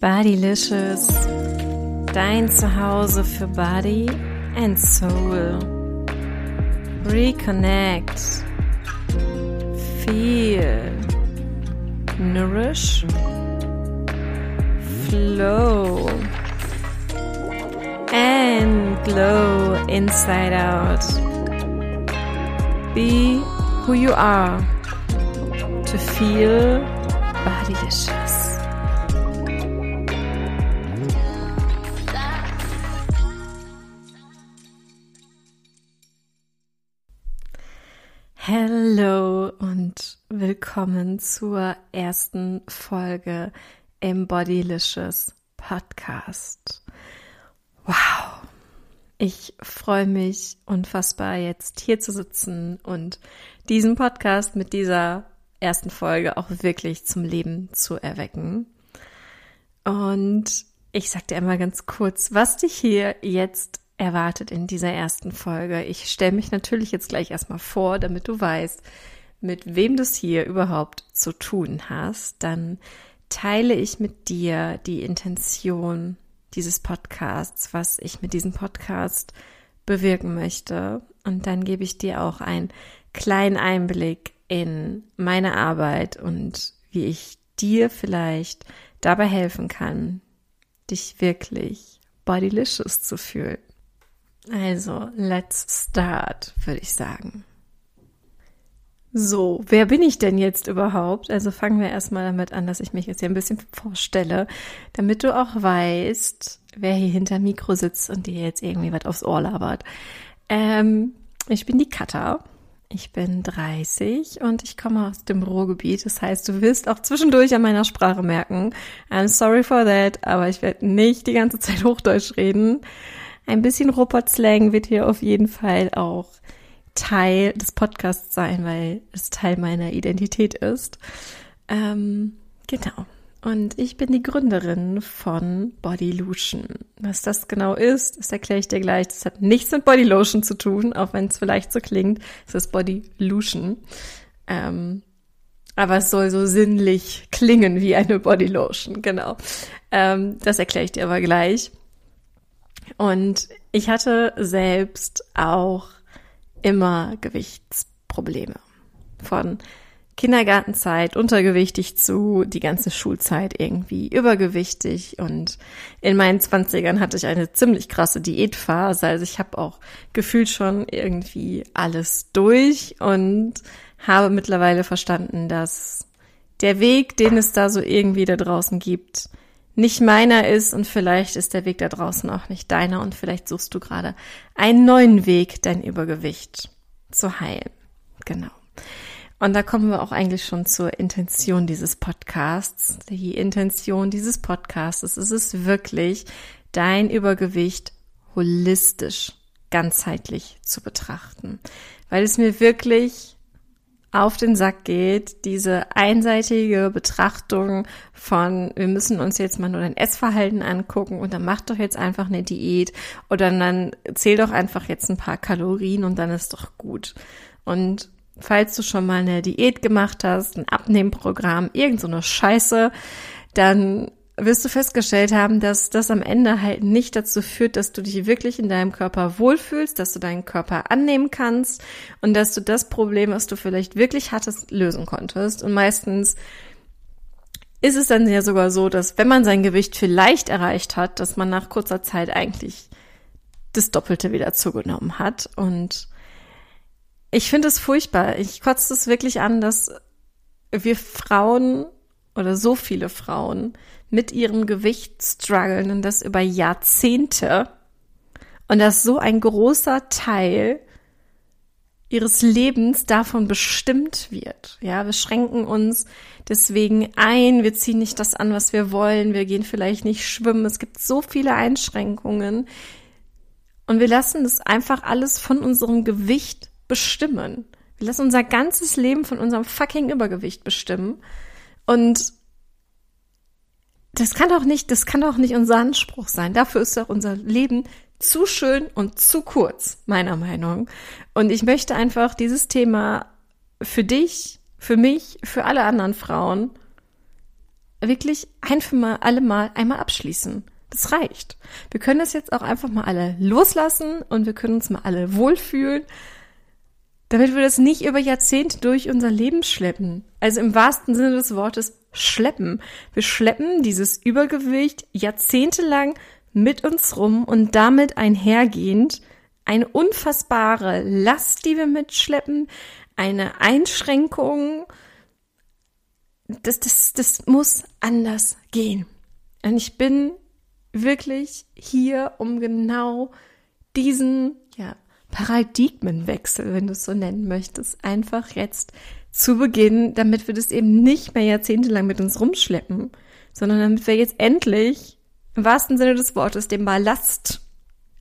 Bodylicious, dein Zuhause für Body and Soul. Reconnect, feel, nourish, flow, and glow inside out. Be who you are to feel bodylicious. Hallo und willkommen zur ersten Folge im Bodylicious Podcast. Wow, ich freue mich unfassbar jetzt hier zu sitzen und diesen Podcast mit dieser ersten Folge auch wirklich zum Leben zu erwecken. Und ich sag dir einmal ganz kurz, was dich hier jetzt erwartet in dieser ersten Folge. Ich stelle mich natürlich jetzt gleich erstmal vor, damit du weißt, mit wem du es hier überhaupt zu tun hast. Dann teile ich mit dir die Intention dieses Podcasts, was ich mit diesem Podcast bewirken möchte. Und dann gebe ich dir auch einen kleinen Einblick in meine Arbeit und wie ich dir vielleicht dabei helfen kann, dich wirklich bodylicious zu fühlen. Also, let's start, würde ich sagen. So, wer bin ich denn jetzt überhaupt? Also fangen wir erstmal damit an, dass ich mich jetzt hier ein bisschen vorstelle, damit du auch weißt, wer hier hinter Mikro sitzt und dir jetzt irgendwie was aufs Ohr labert. Ähm, ich bin die Katha. Ich bin 30 und ich komme aus dem Ruhrgebiet. Das heißt, du wirst auch zwischendurch an meiner Sprache merken. I'm sorry for that, aber ich werde nicht die ganze Zeit Hochdeutsch reden. Ein bisschen Robot-Slang wird hier auf jeden Fall auch Teil des Podcasts sein, weil es Teil meiner Identität ist. Ähm, genau. Und ich bin die Gründerin von Bodylution. Was das genau ist, das erkläre ich dir gleich. Das hat nichts mit Bodylotion zu tun, auch wenn es vielleicht so klingt. Es ist Bodylution. Ähm, aber es soll so sinnlich klingen wie eine Bodylotion, genau. Ähm, das erkläre ich dir aber gleich. Und ich hatte selbst auch immer Gewichtsprobleme. Von Kindergartenzeit untergewichtig zu die ganze Schulzeit irgendwie übergewichtig und in meinen Zwanzigern hatte ich eine ziemlich krasse Diätphase. Also ich habe auch gefühlt schon irgendwie alles durch und habe mittlerweile verstanden, dass der Weg, den es da so irgendwie da draußen gibt, nicht meiner ist und vielleicht ist der Weg da draußen auch nicht deiner und vielleicht suchst du gerade einen neuen Weg, dein Übergewicht zu heilen. Genau. Und da kommen wir auch eigentlich schon zur Intention dieses Podcasts. Die Intention dieses Podcasts ist es wirklich, dein Übergewicht holistisch, ganzheitlich zu betrachten. Weil es mir wirklich auf den Sack geht, diese einseitige Betrachtung von, wir müssen uns jetzt mal nur dein Essverhalten angucken und dann mach doch jetzt einfach eine Diät oder dann zähl doch einfach jetzt ein paar Kalorien und dann ist doch gut. Und falls du schon mal eine Diät gemacht hast, ein Abnehmprogramm, irgend so eine Scheiße, dann wirst du festgestellt haben, dass das am Ende halt nicht dazu führt, dass du dich wirklich in deinem Körper wohlfühlst, dass du deinen Körper annehmen kannst und dass du das Problem, was du vielleicht wirklich hattest, lösen konntest. Und meistens ist es dann ja sogar so, dass wenn man sein Gewicht vielleicht erreicht hat, dass man nach kurzer Zeit eigentlich das Doppelte wieder zugenommen hat. Und ich finde es furchtbar. Ich kotze es wirklich an, dass wir Frauen oder so viele Frauen mit ihrem Gewicht strugglen und das über Jahrzehnte und dass so ein großer Teil ihres Lebens davon bestimmt wird. Ja, wir schränken uns deswegen ein, wir ziehen nicht das an, was wir wollen, wir gehen vielleicht nicht schwimmen. Es gibt so viele Einschränkungen und wir lassen das einfach alles von unserem Gewicht bestimmen. Wir lassen unser ganzes Leben von unserem fucking Übergewicht bestimmen und das kann doch nicht, das kann doch nicht unser Anspruch sein. Dafür ist doch unser Leben zu schön und zu kurz, meiner Meinung. Und ich möchte einfach dieses Thema für dich, für mich, für alle anderen Frauen wirklich ein für mal, alle Mal einmal abschließen. Das reicht. Wir können das jetzt auch einfach mal alle loslassen und wir können uns mal alle wohlfühlen, damit wir das nicht über Jahrzehnte durch unser Leben schleppen. Also im wahrsten Sinne des Wortes schleppen. Wir schleppen dieses Übergewicht jahrzehntelang mit uns rum und damit einhergehend eine unfassbare Last, die wir mitschleppen, eine Einschränkung. Das, das, das muss anders gehen. Und ich bin wirklich hier, um genau diesen, ja, Paradigmenwechsel, wenn du es so nennen möchtest, einfach jetzt zu beginnen, damit wir das eben nicht mehr jahrzehntelang mit uns rumschleppen, sondern damit wir jetzt endlich im wahrsten Sinne des Wortes den Ballast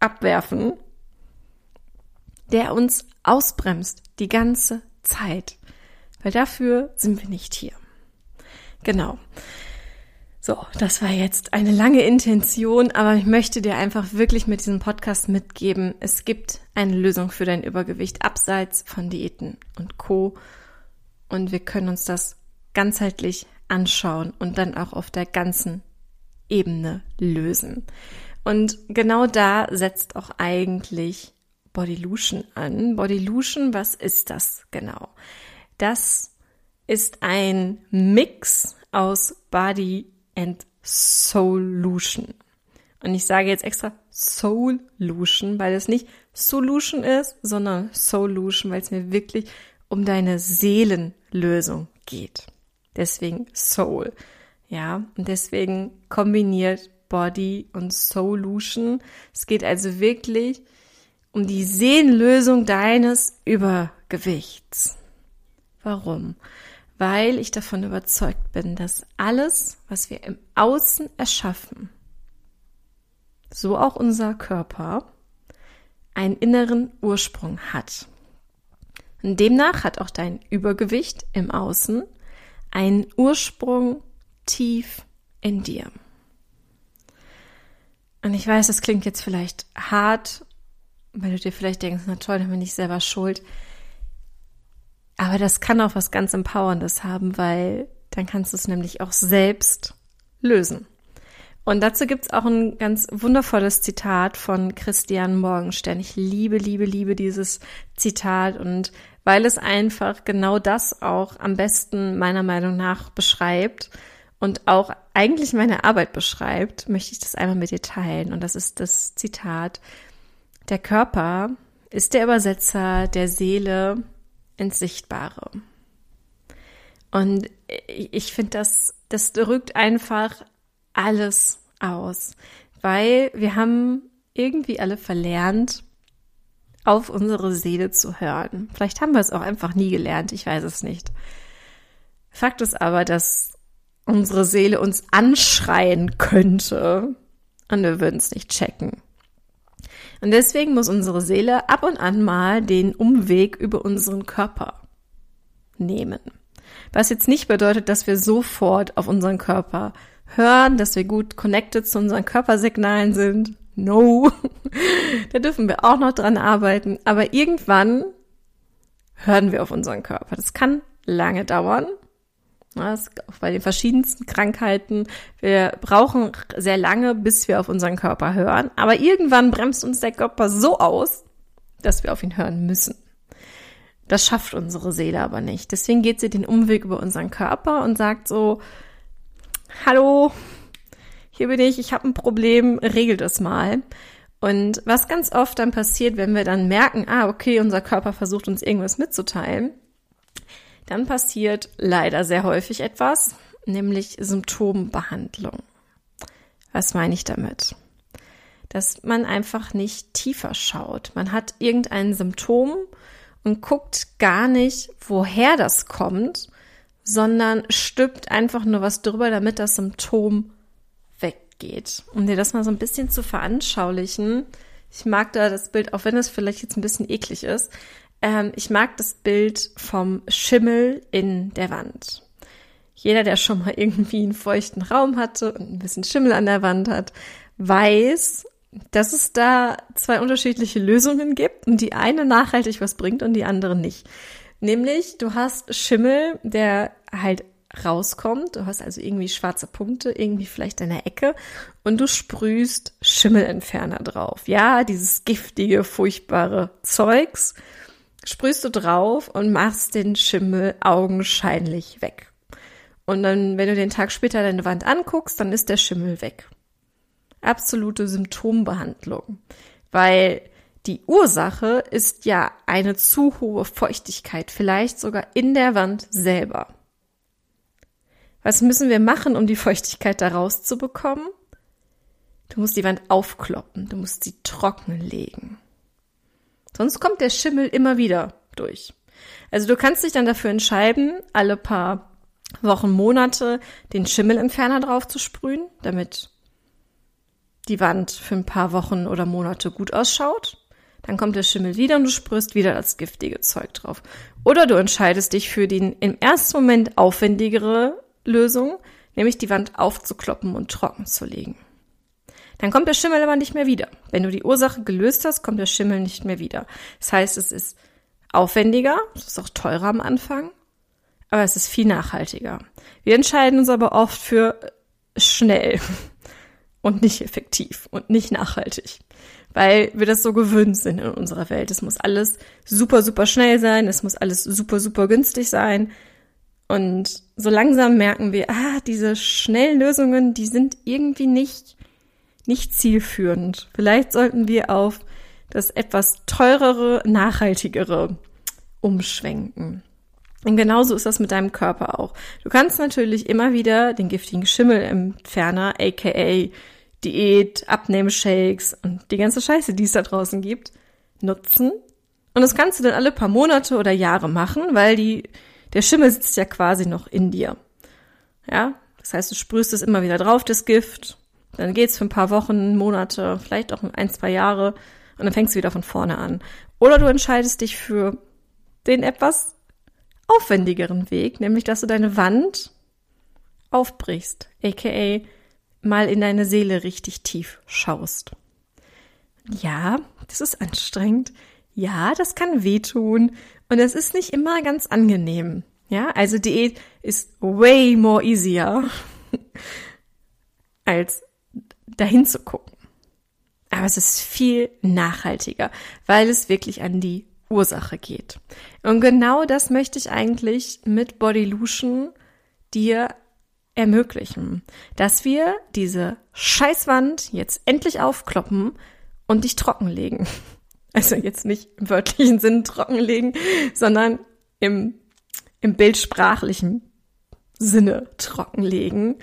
abwerfen, der uns ausbremst die ganze Zeit. Weil dafür sind wir nicht hier. Genau. So, das war jetzt eine lange Intention, aber ich möchte dir einfach wirklich mit diesem Podcast mitgeben, es gibt eine Lösung für dein Übergewicht abseits von Diäten und Co. Und wir können uns das ganzheitlich anschauen und dann auch auf der ganzen Ebene lösen. Und genau da setzt auch eigentlich Bodylution an. Bodylution, was ist das genau? Das ist ein Mix aus Body and Solution. Und ich sage jetzt extra Solution, weil es nicht Solution ist, sondern Solution, weil es mir wirklich um deine Seelenlösung geht. Deswegen Soul. Ja, und deswegen kombiniert Body und Solution. Es geht also wirklich um die Seelenlösung deines Übergewichts. Warum? Weil ich davon überzeugt bin, dass alles, was wir im Außen erschaffen, so auch unser Körper, einen inneren Ursprung hat. Und demnach hat auch dein Übergewicht im Außen einen Ursprung tief in dir. Und ich weiß, das klingt jetzt vielleicht hart, weil du dir vielleicht denkst, na toll, dann bin ich selber schuld. Aber das kann auch was ganz Empowerndes haben, weil dann kannst du es nämlich auch selbst lösen. Und dazu gibt's auch ein ganz wundervolles Zitat von Christian Morgenstern. Ich liebe, liebe, liebe dieses Zitat und weil es einfach genau das auch am besten meiner Meinung nach beschreibt und auch eigentlich meine Arbeit beschreibt, möchte ich das einmal mit dir teilen. Und das ist das Zitat. Der Körper ist der Übersetzer der Seele ins Sichtbare. Und ich finde, das, das drückt einfach alles aus, weil wir haben irgendwie alle verlernt, auf unsere Seele zu hören. Vielleicht haben wir es auch einfach nie gelernt, ich weiß es nicht. Fakt ist aber, dass unsere Seele uns anschreien könnte und wir würden es nicht checken. Und deswegen muss unsere Seele ab und an mal den Umweg über unseren Körper nehmen. Was jetzt nicht bedeutet, dass wir sofort auf unseren Körper hören, dass wir gut connected zu unseren Körpersignalen sind. No. da dürfen wir auch noch dran arbeiten. Aber irgendwann hören wir auf unseren Körper. Das kann lange dauern. Das auch bei den verschiedensten Krankheiten. Wir brauchen sehr lange, bis wir auf unseren Körper hören. Aber irgendwann bremst uns der Körper so aus, dass wir auf ihn hören müssen. Das schafft unsere Seele aber nicht. Deswegen geht sie den Umweg über unseren Körper und sagt so, hallo, hier bin ich, ich habe ein Problem, regel das mal. Und was ganz oft dann passiert, wenn wir dann merken, ah, okay, unser Körper versucht uns irgendwas mitzuteilen, dann passiert leider sehr häufig etwas, nämlich Symptombehandlung. Was meine ich damit? Dass man einfach nicht tiefer schaut. Man hat irgendein Symptom und guckt gar nicht, woher das kommt, sondern stülpt einfach nur was drüber, damit das Symptom weggeht. Um dir das mal so ein bisschen zu veranschaulichen, ich mag da das Bild, auch wenn es vielleicht jetzt ein bisschen eklig ist, ähm, ich mag das Bild vom Schimmel in der Wand. Jeder, der schon mal irgendwie einen feuchten Raum hatte und ein bisschen Schimmel an der Wand hat, weiß, dass es da zwei unterschiedliche Lösungen gibt und die eine nachhaltig was bringt und die andere nicht. Nämlich, du hast Schimmel, der halt rauskommt. Du hast also irgendwie schwarze Punkte, irgendwie vielleicht in der Ecke und du sprühst Schimmelentferner drauf. Ja, dieses giftige, furchtbare Zeugs sprühst du drauf und machst den Schimmel augenscheinlich weg. Und dann, wenn du den Tag später deine Wand anguckst, dann ist der Schimmel weg. Absolute Symptombehandlung. Weil die Ursache ist ja eine zu hohe Feuchtigkeit, vielleicht sogar in der Wand selber. Was müssen wir machen, um die Feuchtigkeit da rauszubekommen? Du musst die Wand aufkloppen, du musst sie trocken legen. Sonst kommt der Schimmel immer wieder durch. Also du kannst dich dann dafür entscheiden, alle paar Wochen, Monate den Schimmelentferner drauf zu sprühen, damit die Wand für ein paar Wochen oder Monate gut ausschaut. Dann kommt der Schimmel wieder und du sprühst wieder das giftige Zeug drauf. Oder du entscheidest dich für die im ersten Moment aufwendigere Lösung, nämlich die Wand aufzukloppen und trocken zu legen. Dann kommt der Schimmel aber nicht mehr wieder. Wenn du die Ursache gelöst hast, kommt der Schimmel nicht mehr wieder. Das heißt, es ist aufwendiger, es ist auch teurer am Anfang, aber es ist viel nachhaltiger. Wir entscheiden uns aber oft für schnell und nicht effektiv und nicht nachhaltig, weil wir das so gewöhnt sind in unserer Welt. Es muss alles super, super schnell sein, es muss alles super, super günstig sein. Und so langsam merken wir, ah, diese schnellen Lösungen, die sind irgendwie nicht nicht zielführend. Vielleicht sollten wir auf das etwas teurere, nachhaltigere umschwenken. Und genauso ist das mit deinem Körper auch. Du kannst natürlich immer wieder den giftigen Schimmelentferner, aka Diät, Abnehmshakes und die ganze Scheiße, die es da draußen gibt, nutzen. Und das kannst du dann alle paar Monate oder Jahre machen, weil die, der Schimmel sitzt ja quasi noch in dir. Ja, das heißt, du sprühst es immer wieder drauf, das Gift, dann geht's für ein paar Wochen, Monate, vielleicht auch ein, zwei Jahre und dann fängst du wieder von vorne an. Oder du entscheidest dich für den etwas aufwendigeren Weg, nämlich dass du deine Wand aufbrichst, aka mal in deine Seele richtig tief schaust. Ja, das ist anstrengend. Ja, das kann wehtun und es ist nicht immer ganz angenehm. Ja, also Diät ist way more easier als dahin zu gucken. Aber es ist viel nachhaltiger, weil es wirklich an die Ursache geht. Und genau das möchte ich eigentlich mit Bodylution dir ermöglichen, dass wir diese Scheißwand jetzt endlich aufkloppen und dich trockenlegen. Also jetzt nicht im wörtlichen Sinn trockenlegen, sondern im, im bildsprachlichen Sinne trockenlegen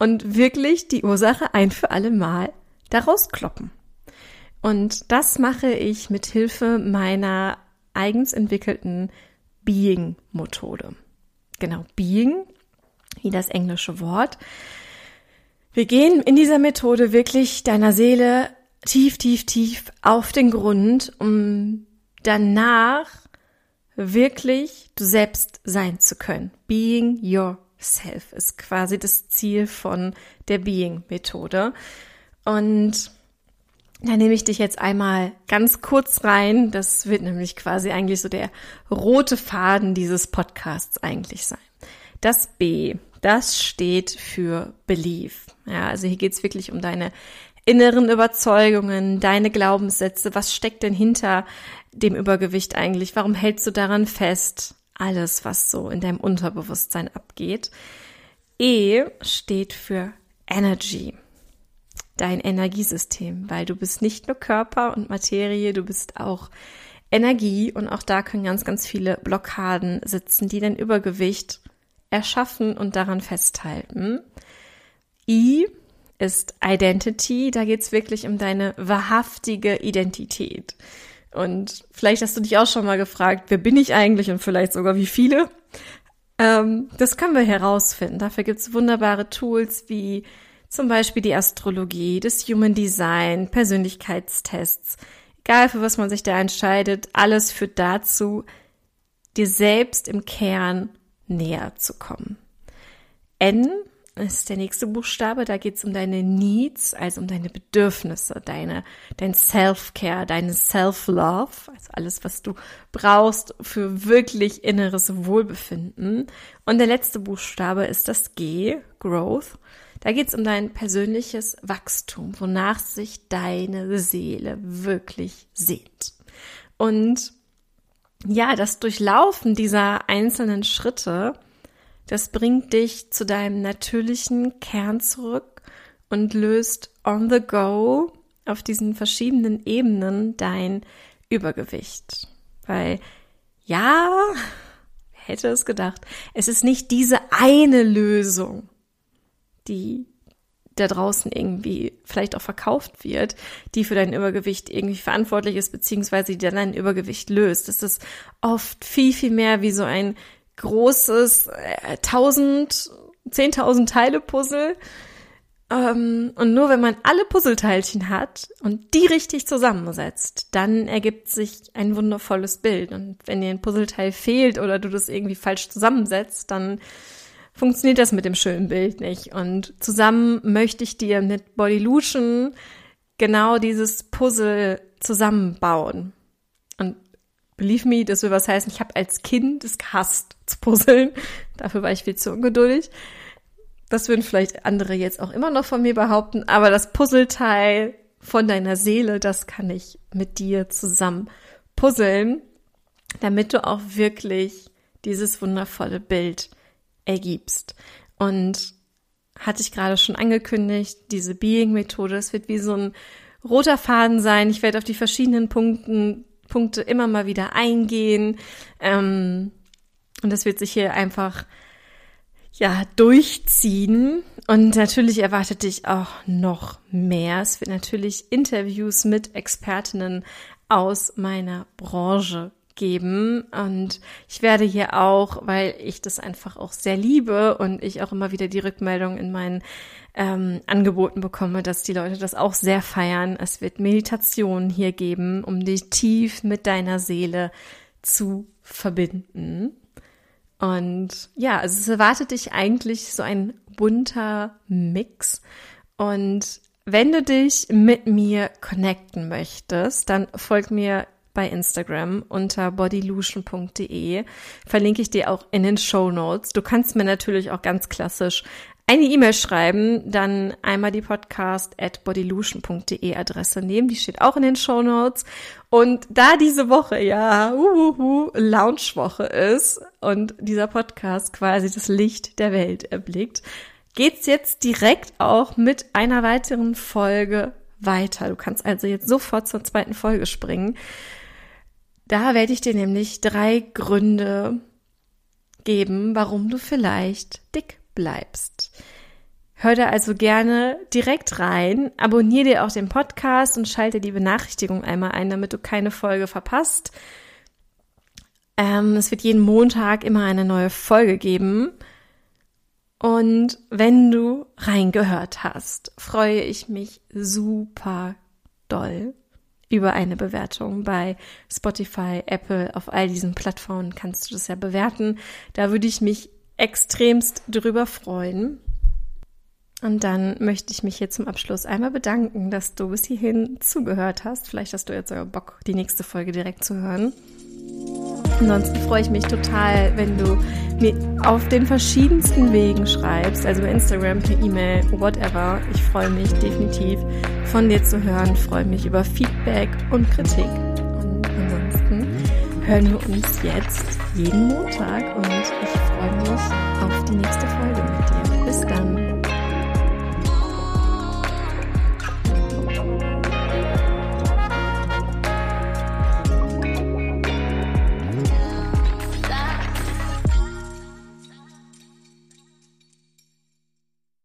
und wirklich die Ursache ein für alle Mal daraus kloppen. Und das mache ich mit Hilfe meiner eigens entwickelten Being-Methode. Genau, Being, wie das englische Wort. Wir gehen in dieser Methode wirklich deiner Seele tief, tief, tief auf den Grund, um danach wirklich du selbst sein zu können. Being your Self ist quasi das Ziel von der Being-Methode. Und da nehme ich dich jetzt einmal ganz kurz rein. Das wird nämlich quasi eigentlich so der rote Faden dieses Podcasts eigentlich sein. Das B, das steht für Belief. Ja, also hier geht's wirklich um deine inneren Überzeugungen, deine Glaubenssätze. Was steckt denn hinter dem Übergewicht eigentlich? Warum hältst du daran fest? Alles, was so in deinem Unterbewusstsein abgeht. E steht für Energy, dein Energiesystem, weil du bist nicht nur Körper und Materie, du bist auch Energie und auch da können ganz, ganz viele Blockaden sitzen, die dein Übergewicht erschaffen und daran festhalten. I ist Identity, da geht's wirklich um deine wahrhaftige Identität. Und vielleicht hast du dich auch schon mal gefragt, wer bin ich eigentlich und vielleicht sogar wie viele. Ähm, das können wir herausfinden. Dafür gibt's wunderbare Tools wie zum Beispiel die Astrologie, das Human Design, Persönlichkeitstests. Egal für was man sich da entscheidet, alles führt dazu, dir selbst im Kern näher zu kommen. N ist der nächste Buchstabe. Da geht es um deine Needs, also um deine Bedürfnisse, deine, dein Self-Care, deine Self-Love, also alles, was du brauchst für wirklich inneres Wohlbefinden. Und der letzte Buchstabe ist das G, Growth. Da geht es um dein persönliches Wachstum, wonach sich deine Seele wirklich sehnt. Und ja, das Durchlaufen dieser einzelnen Schritte, das bringt dich zu deinem natürlichen Kern zurück und löst on the go auf diesen verschiedenen Ebenen dein Übergewicht. Weil, ja, hätte es gedacht, es ist nicht diese eine Lösung, die da draußen irgendwie vielleicht auch verkauft wird, die für dein Übergewicht irgendwie verantwortlich ist, beziehungsweise die dann dein Übergewicht löst. Das ist oft viel, viel mehr wie so ein großes äh, tausend, zehntausend Teile Puzzle. Ähm, und nur wenn man alle Puzzleteilchen hat und die richtig zusammensetzt, dann ergibt sich ein wundervolles Bild. Und wenn dir ein Puzzleteil fehlt oder du das irgendwie falsch zusammensetzt, dann funktioniert das mit dem schönen Bild nicht. Und zusammen möchte ich dir mit Bodylution genau dieses Puzzle zusammenbauen. Believe me, das will was heißen, ich habe als Kind es gehasst zu puzzeln. Dafür war ich viel zu ungeduldig. Das würden vielleicht andere jetzt auch immer noch von mir behaupten, aber das Puzzleteil von deiner Seele, das kann ich mit dir zusammen puzzeln, damit du auch wirklich dieses wundervolle Bild ergibst. Und hatte ich gerade schon angekündigt, diese Being-Methode, das wird wie so ein roter Faden sein. Ich werde auf die verschiedenen Punkten, Punkte immer mal wieder eingehen. Ähm, und das wird sich hier einfach ja durchziehen. Und natürlich erwartet dich auch noch mehr. Es wird natürlich Interviews mit Expertinnen aus meiner Branche geben. Und ich werde hier auch, weil ich das einfach auch sehr liebe und ich auch immer wieder die Rückmeldung in meinen ähm, Angeboten bekomme, dass die Leute das auch sehr feiern. Es wird Meditationen hier geben, um dich tief mit deiner Seele zu verbinden. Und ja, also es erwartet dich eigentlich so ein bunter Mix. Und wenn du dich mit mir connecten möchtest, dann folg mir bei Instagram unter bodylution.de. Verlinke ich dir auch in den Show Notes. Du kannst mir natürlich auch ganz klassisch eine E-Mail schreiben, dann einmal die Podcast at bodylution.de Adresse nehmen, die steht auch in den Show Notes. Und da diese Woche ja uhuhu, Launchwoche ist und dieser Podcast quasi das Licht der Welt erblickt, geht's jetzt direkt auch mit einer weiteren Folge weiter. Du kannst also jetzt sofort zur zweiten Folge springen. Da werde ich dir nämlich drei Gründe geben, warum du vielleicht dick bleibst. Hör da also gerne direkt rein, abonniere dir auch den Podcast und schalte die Benachrichtigung einmal ein, damit du keine Folge verpasst. Ähm, es wird jeden Montag immer eine neue Folge geben. Und wenn du reingehört hast, freue ich mich super doll über eine Bewertung bei Spotify, Apple, auf all diesen Plattformen kannst du das ja bewerten. Da würde ich mich extremst drüber freuen. Und dann möchte ich mich hier zum Abschluss einmal bedanken, dass du bis hierhin zugehört hast. Vielleicht hast du jetzt sogar Bock, die nächste Folge direkt zu hören. Ansonsten freue ich mich total, wenn du mir auf den verschiedensten Wegen schreibst, also bei Instagram, per E-Mail, whatever. Ich freue mich definitiv von dir zu hören, freue mich über Feedback und Kritik. Hören wir uns jetzt jeden Montag und ich freue mich auf die nächste Folge mit dir. Bis dann.